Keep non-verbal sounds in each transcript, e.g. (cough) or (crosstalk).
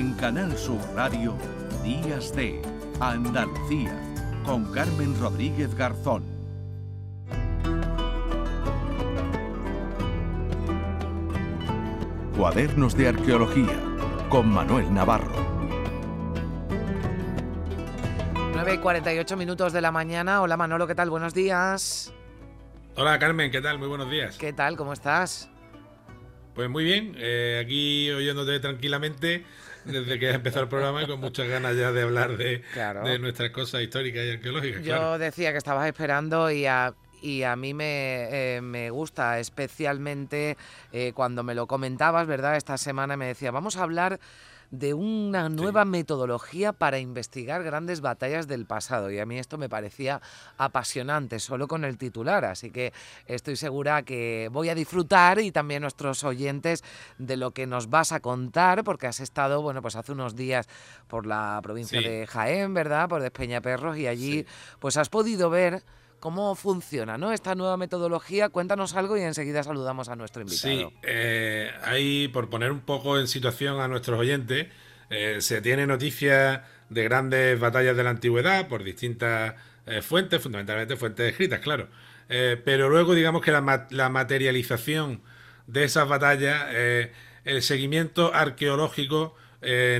En Canal Sur Radio, Días de Andalucía, con Carmen Rodríguez Garzón. Cuadernos de Arqueología, con Manuel Navarro. 9 y 48 minutos de la mañana. Hola Manolo, ¿qué tal? Buenos días. Hola Carmen, ¿qué tal? Muy buenos días. ¿Qué tal? ¿Cómo estás? Pues muy bien, eh, aquí oyéndote tranquilamente desde que ha empezado el programa y con muchas ganas ya de hablar de, de nuestras cosas históricas y arqueológicas. Yo decía que estabas esperando y a, y a mí me, eh, me gusta especialmente eh, cuando me lo comentabas, ¿verdad? Esta semana me decía, vamos a hablar de una nueva metodología para investigar grandes batallas del pasado. Y a mí esto me parecía apasionante, solo con el titular. Así que estoy segura que voy a disfrutar y también nuestros oyentes de lo que nos vas a contar, porque has estado, bueno, pues hace unos días por la provincia de Jaén, ¿verdad? Por Despeñaperros y allí pues has podido ver cómo funciona ¿no? esta nueva metodología. Cuéntanos algo y enseguida saludamos a nuestro invitado. Sí, eh, ahí por poner un poco en situación a nuestros oyentes, eh, se tiene noticia de grandes batallas de la antigüedad por distintas eh, fuentes, fundamentalmente fuentes escritas, claro. pero luego digamos que la materialización de esas batallas, el seguimiento arqueológico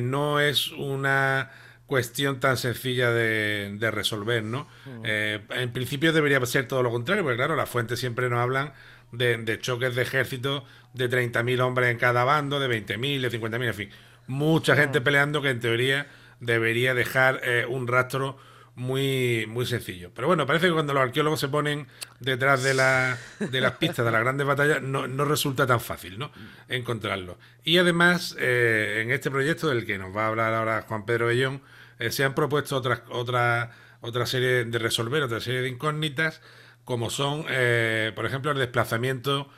no es una cuestión tan sencilla de, resolver, ¿no? Eh, en principio debería ser todo lo contrario, porque claro, las fuentes siempre nos hablan de, choques de ejércitos de 30.000 hombres en cada bando, de 20.000, de 50.000, en fin. Mucha gente peleando que en teoría debería dejar eh, un rastro muy, muy sencillo. Pero bueno, parece que cuando los arqueólogos se ponen detrás de, la, de las (laughs) pistas de las grandes batallas, no, resulta tan fácil ¿no? encontrarlo. Y además, eh, en este proyecto del que nos va a hablar ahora Juan Pedro Bellón, eh, se han propuesto otra, otra, otra serie de resolver, otra serie de incógnitas, como son, eh, por ejemplo, el desplazamiento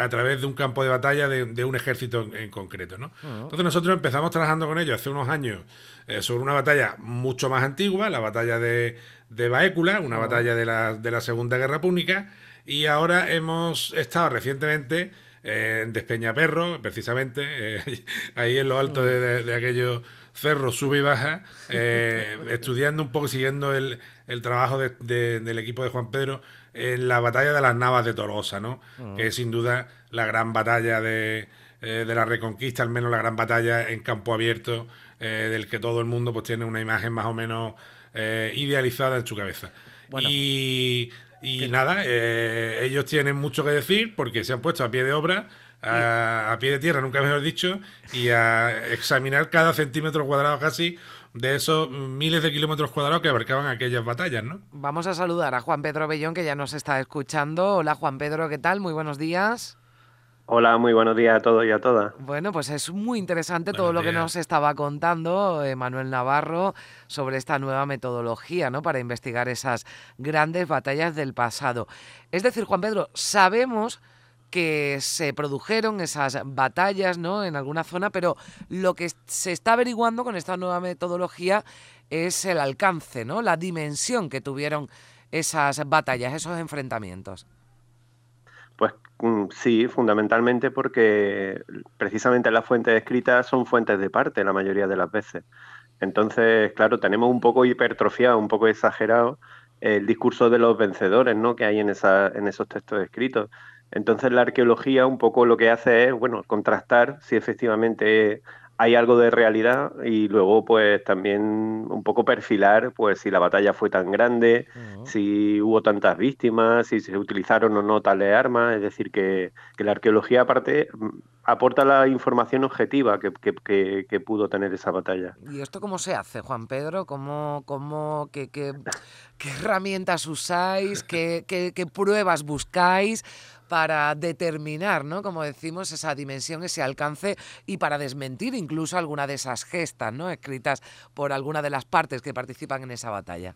a través de un campo de batalla de, un ejército en, concreto. ¿no? Entonces nosotros empezamos trabajando con ellos hace unos años eh, sobre una batalla mucho más antigua, la batalla de, de Baécula, una batalla de la, de la Segunda Guerra Púnica, y ahora hemos estado recientemente en Despeñaperro, precisamente, (laughs) ahí en lo alto de, de aquellos Ferro sube y baja, eh, estudiando un poco, siguiendo el, trabajo del equipo de Juan Pedro en la batalla de las Navas de Tolosa, ¿no? Que es sin duda la gran batalla de, eh, de, la Reconquista, al menos la gran batalla en campo abierto, eh, del que todo el mundo pues tiene una imagen más o menos idealizada en su cabeza. Y, y nada, ellos tienen mucho que decir porque se han puesto a pie de obra a, pie de tierra, nunca mejor dicho, y a examinar cada centímetro cuadrado casi de esos miles de kilómetros cuadrados que abarcaban aquellas batallas, ¿no? Vamos a saludar a Juan Pedro Bellón, que ya nos está escuchando. Hola Juan Pedro, ¿qué tal? Muy buenos días. Hola, muy buenos días a todos y a todas. Bueno, pues es muy interesante todo lo que nos estaba contando eh, Manuel Navarro sobre esta nueva metodología, ¿no? Para investigar esas grandes batallas del pasado. Es decir, Juan Pedro, sabemos que se produjeron esas batallas ¿no? en alguna zona, pero lo que se está averiguando con esta nueva metodología es el alcance, ¿no? la dimensión que tuvieron esas batallas, esos enfrentamientos. Pues mm, sí, fundamentalmente porque precisamente las fuentes escritas son fuentes de parte la mayoría de las veces. Entonces, claro, tenemos un poco hipertrofiado, un poco exagerado el discurso de los vencedores ¿no? que hay en, esa, en esos textos escritos. Entonces la arqueología un poco lo que hace es, bueno, contrastar si efectivamente hay algo de realidad y luego pues también un poco perfilar pues si la batalla fue tan grande, si hubo tantas víctimas, si se utilizaron o no tales armas, es decir que, la arqueología aparte mm, aporta la información objetiva que, que, pudo tener esa batalla. ¿Y esto cómo se hace, Juan Pedro? ¿Cómo, cómo, qué, qué, qué herramientas usáis? ¿Qué, qué pruebas buscáis? Para determinar, ¿no? Como decimos, esa dimensión, ese alcance y para desmentir incluso alguna de esas gestas, ¿no? Escritas por alguna de las partes que participan en esa batalla.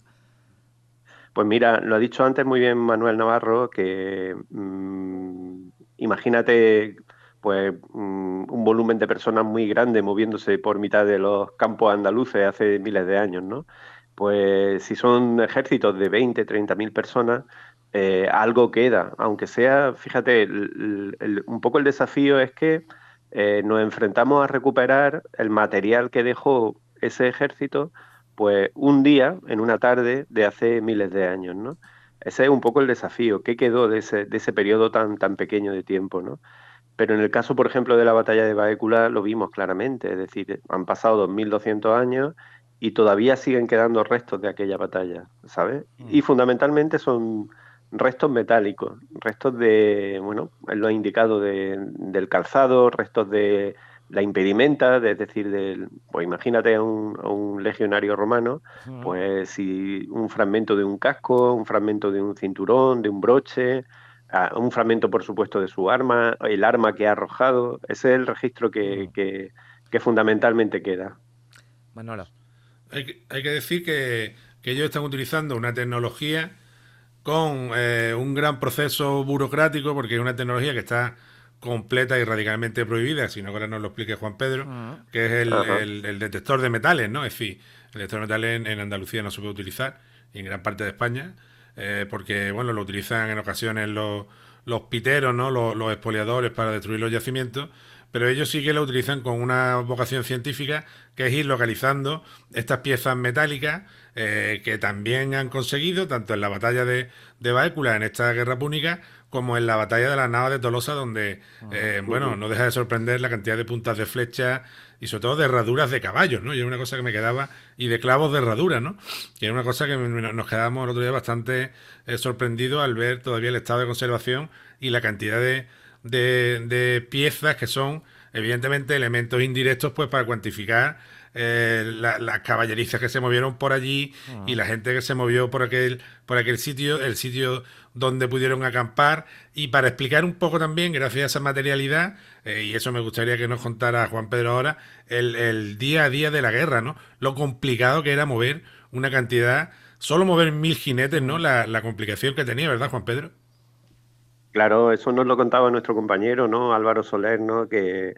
Pues mira, lo ha dicho antes muy bien Manuel Navarro, que mm, imagínate pues mm, un volumen de personas muy grande moviéndose por mitad de los campos andaluces hace miles de años, ¿no? Pues si son ejércitos de 20, 30 mil personas, eh, algo queda, aunque sea, fíjate, un poco el desafío es que eh, nos enfrentamos a recuperar el material que dejó ese ejército, pues un día, en una tarde de hace miles de años, ¿no? Ese es un poco el desafío. ¿Qué quedó de ese, de ese periodo tan, tan pequeño de tiempo, ¿no? Pero en el caso, por ejemplo, de la batalla de Baécula lo vimos claramente, es decir, han pasado 2.200 años y todavía siguen quedando restos de aquella batalla, ¿sabes? Mm. Y fundamentalmente son restos metálicos, restos de, bueno, lo ha indicado, del calzado, restos de la impedimenta, es decir, del, pues imagínate a un, legionario romano, pues si un fragmento de un casco, un fragmento de un cinturón, de un broche, un fragmento, por supuesto, de su arma, el arma que ha arrojado, ese es el registro que, que fundamentalmente queda. Manolo. Hay, que decir que, ellos están utilizando una tecnología con eh, un gran proceso burocrático, porque es una tecnología que está completa y radicalmente prohibida, si no ahora nos lo explique Juan Pedro, ah. que es el, detector de metales, ¿no? Es decir, el detector de metales en, Andalucía no se puede utilizar, y en gran parte de España, eh, porque, bueno, lo utilizan en ocasiones los, los piteros, ¿no? Los, los expoliadores para destruir los yacimientos, pero ellos sí que lo utilizan con una vocación científica, que es ir localizando estas piezas metálicas eh, que también han conseguido, tanto en la batalla de, de Baécula, en esta guerra púnica, como en la batalla de la nava de Tolosa, donde, ah, eh, bueno, no deja de sorprender la cantidad de puntas de flecha y sobre todo de herraduras de caballos, ¿no? Y es una cosa que me quedaba, y de clavos de herradura, ¿no? Que es una cosa que nos quedamos el otro día bastante eh, sorprendidos al ver todavía el estado de conservación y la cantidad de, de, piezas que son evidentemente elementos indirectos pues para cuantificar eh, las caballerizas que se movieron por allí ah. y la gente que se movió por aquel, por aquel sitio, el sitio donde pudieron acampar y para explicar un poco también, gracias a esa materialidad, eh, y eso me gustaría que nos contara Juan Pedro ahora, el, día a día de la guerra, ¿no? Lo complicado que era mover una cantidad, solo mover mil jinetes, ¿no? La, la complicación que tenía, ¿verdad, Juan Pedro? Claro, eso nos lo contaba nuestro compañero, ¿no? Álvaro Soler, ¿no? Que,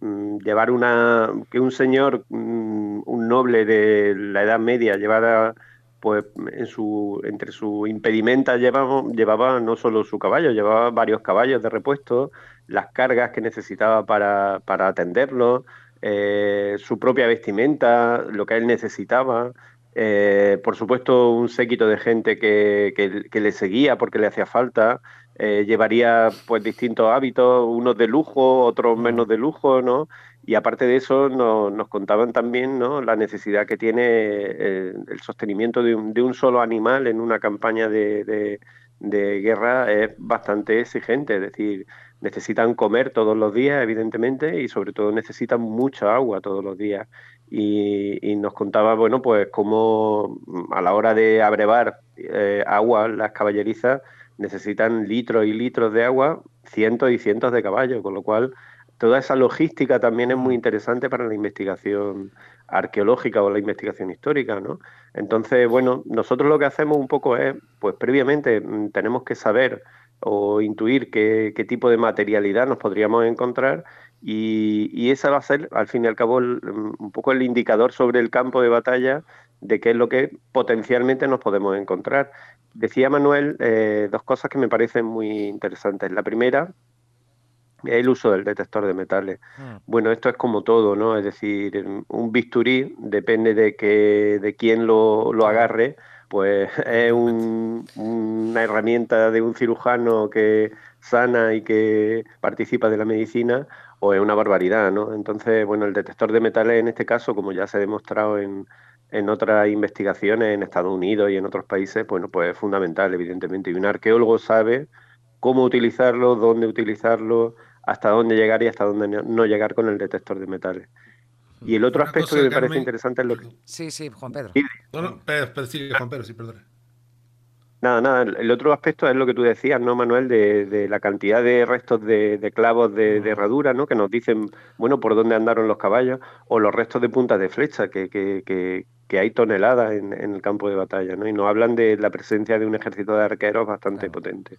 mm, llevar una, que un señor, mm, un noble de la Edad Media llevara pues en su, entre su impedimenta llevaba, llevaba no solo su caballo, llevaba varios caballos de repuesto, las cargas que necesitaba para, para atenderlo, eh, su propia vestimenta, lo que él necesitaba, eh, por supuesto, un séquito de gente que, que, le seguía porque le hacía falta. Eh, llevaría pues distintos hábitos, unos de lujo, otros menos de lujo, ¿no? Y aparte de eso, nos contaban también ¿no? la necesidad que tiene eh, el sostenimiento de un, de un, solo animal en una campaña de, de guerra es bastante exigente, es decir, necesitan comer todos los días, evidentemente, y sobre todo necesitan mucha agua todos los días y, nos contaba, bueno, pues cómo a la hora de abrevar eh, agua las caballerizas necesitan litros y litros de agua, cientos y cientos de caballos, con lo cual toda esa logística también es muy interesante para la investigación arqueológica o la investigación histórica, ¿no? Entonces, bueno, nosotros lo que hacemos un poco es, pues previamente mm, tenemos que saber o intuir qué, qué tipo de materialidad nos podríamos encontrar y, y, esa va a ser, al fin y al cabo, un poco el indicador sobre el campo de batalla de qué es lo que potencialmente nos podemos encontrar. Decía Manuel eh, dos cosas que me parecen muy interesantes. La primera es el uso del detector de metales. Hmm. Bueno, esto es como todo, ¿no? Es decir, un bisturí, depende de, que, de quién lo, lo agarre, pues (laughs) es una herramienta de un cirujano que sana y que participa de la medicina o es una barbaridad, ¿no? Entonces, bueno, el detector de metales en este caso, como ya se ha demostrado en, en otras investigaciones en Estados Unidos y en otros países, bueno, pues es fundamental, evidentemente. Y un arqueólogo sabe cómo utilizarlo, dónde utilizarlo, hasta dónde llegar y hasta dónde no llegar con el detector de metales. Y el otro aspecto que me parece interesante es lo que... Sí, sí, Juan Pedro. No, no, pero, sí, Juan Pedro, sí, perdón. Nada, nada. El otro aspecto es lo que tú decías, ¿no, Manuel? De, la cantidad de restos de, clavos de, herradura, ¿no? Que nos dicen, bueno, por dónde andaron los caballos, o los restos de puntas de flecha, que, que, que, hay toneladas en, el campo de batalla, ¿no? Y nos hablan de la presencia de un ejército de arqueros bastante potente.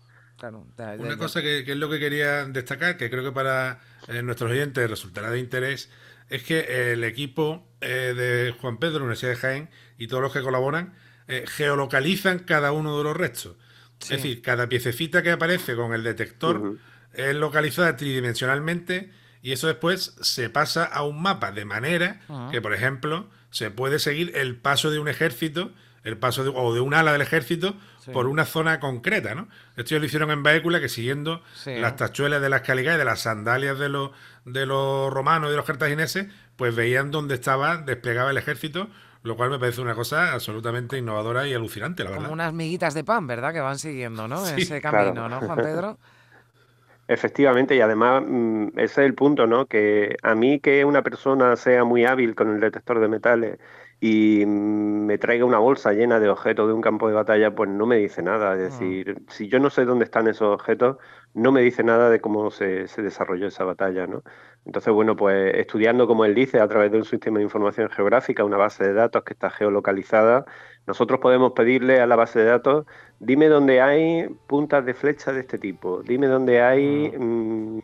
Una cosa que, es lo que quería destacar, que creo que para eh, nuestros oyentes resultará de interés, es que el equipo eh, de Juan Pedro, Universidad de Jaén, y todos los que colaboran, eh, geolocalizan cada uno de los restos. Es decir, cada piececita que aparece con el detector es localizada tridimensionalmente y eso después se pasa a un mapa de manera que, por ejemplo, se puede seguir el paso de un ejército, el paso de, o de un ala del ejército Sí. por una zona concreta, ¿no? Esto ya lo hicieron en vehículos que siguiendo Sí. las tachuelas de las Caligás y de las sandalias de los, de los romanos y de los cartagineses, pues veían dónde estaba, desplegaba el ejército, lo cual me parece una cosa absolutamente innovadora y alucinante, la verdad. Como unas miguitas de pan, ¿verdad? Que van siguiendo, ¿no? Sí, Ese claro. camino, ¿no, Juan Pedro? (laughs) Efectivamente, y además mm, ese es el punto, ¿no? Que a mí que una persona sea muy hábil con el detector de metales y mm, me traiga una bolsa llena de objetos de un campo de batalla, pues no me dice nada. Es decir, si yo no sé dónde están esos objetos, no me dice nada de cómo se, se desarrolló esa batalla, ¿no? Entonces, bueno, pues estudiando, como él dice, a través de un sistema de información geográfica, una base de datos que está geolocalizada, nosotros podemos pedirle a la base de datos, dime dónde hay puntas de flecha de este tipo, dime dónde hay mm,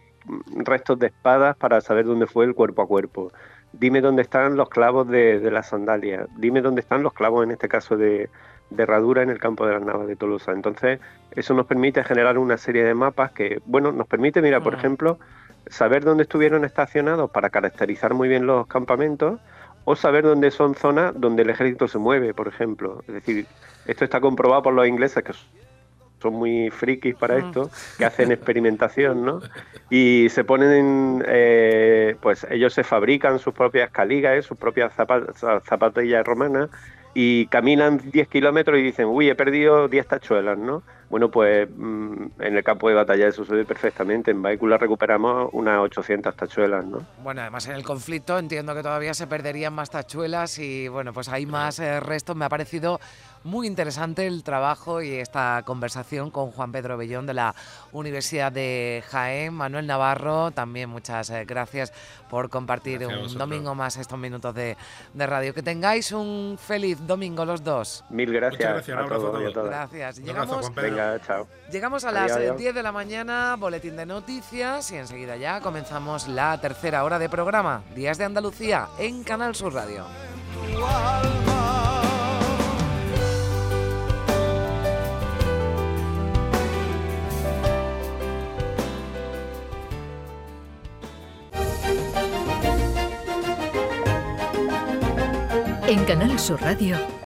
restos de espadas para saber dónde fue el cuerpo a cuerpo, dime dónde están los clavos de, de las sandalias, dime dónde están los clavos, en este caso, de, de herradura en el campo de las Navas de Tolosa. Entonces, eso nos permite generar una serie de mapas que, bueno, nos permite, mira, por Mm. ejemplo, saber dónde estuvieron estacionados para caracterizar muy bien los campamentos o saber dónde son zonas donde el ejército se mueve, por ejemplo. Es decir, esto está comprobado por los ingleses que son muy frikis para esto, que hacen experimentación, ¿no? Y se ponen, eh, pues ellos se fabrican sus propias caligas, ¿eh? sus propias zapa- za- zapatillas romanas y caminan 10 kilómetros y dicen, uy, he perdido 10 tachuelas, ¿no? Bueno, pues mm, en el campo de batalla eso se ve perfectamente. En vehículos recuperamos unas 800 tachuelas, ¿no? Bueno, además en el conflicto entiendo que todavía se perderían más tachuelas y bueno, pues hay más eh, restos. Me ha parecido muy interesante el trabajo y esta conversación con Juan Pedro Bellón de la Universidad de Jaén. Manuel Navarro, también muchas eh, gracias por compartir Gracias a un domingo más estos minutos de, de radio. Que tengáis un feliz domingo los dos. Mil gracias, Muchas gracias, un a abrazo todos a y a todos. todas. Gracias. Un abrazo, Llegamos Juan Pedro. Venga, chao. Llegamos a Adiós, las eh, adiós. 10 de la mañana, boletín de noticias y enseguida ya comenzamos la tercera hora de programa, Días de Andalucía, en Canal Sur Radio. En Canal Sur Radio,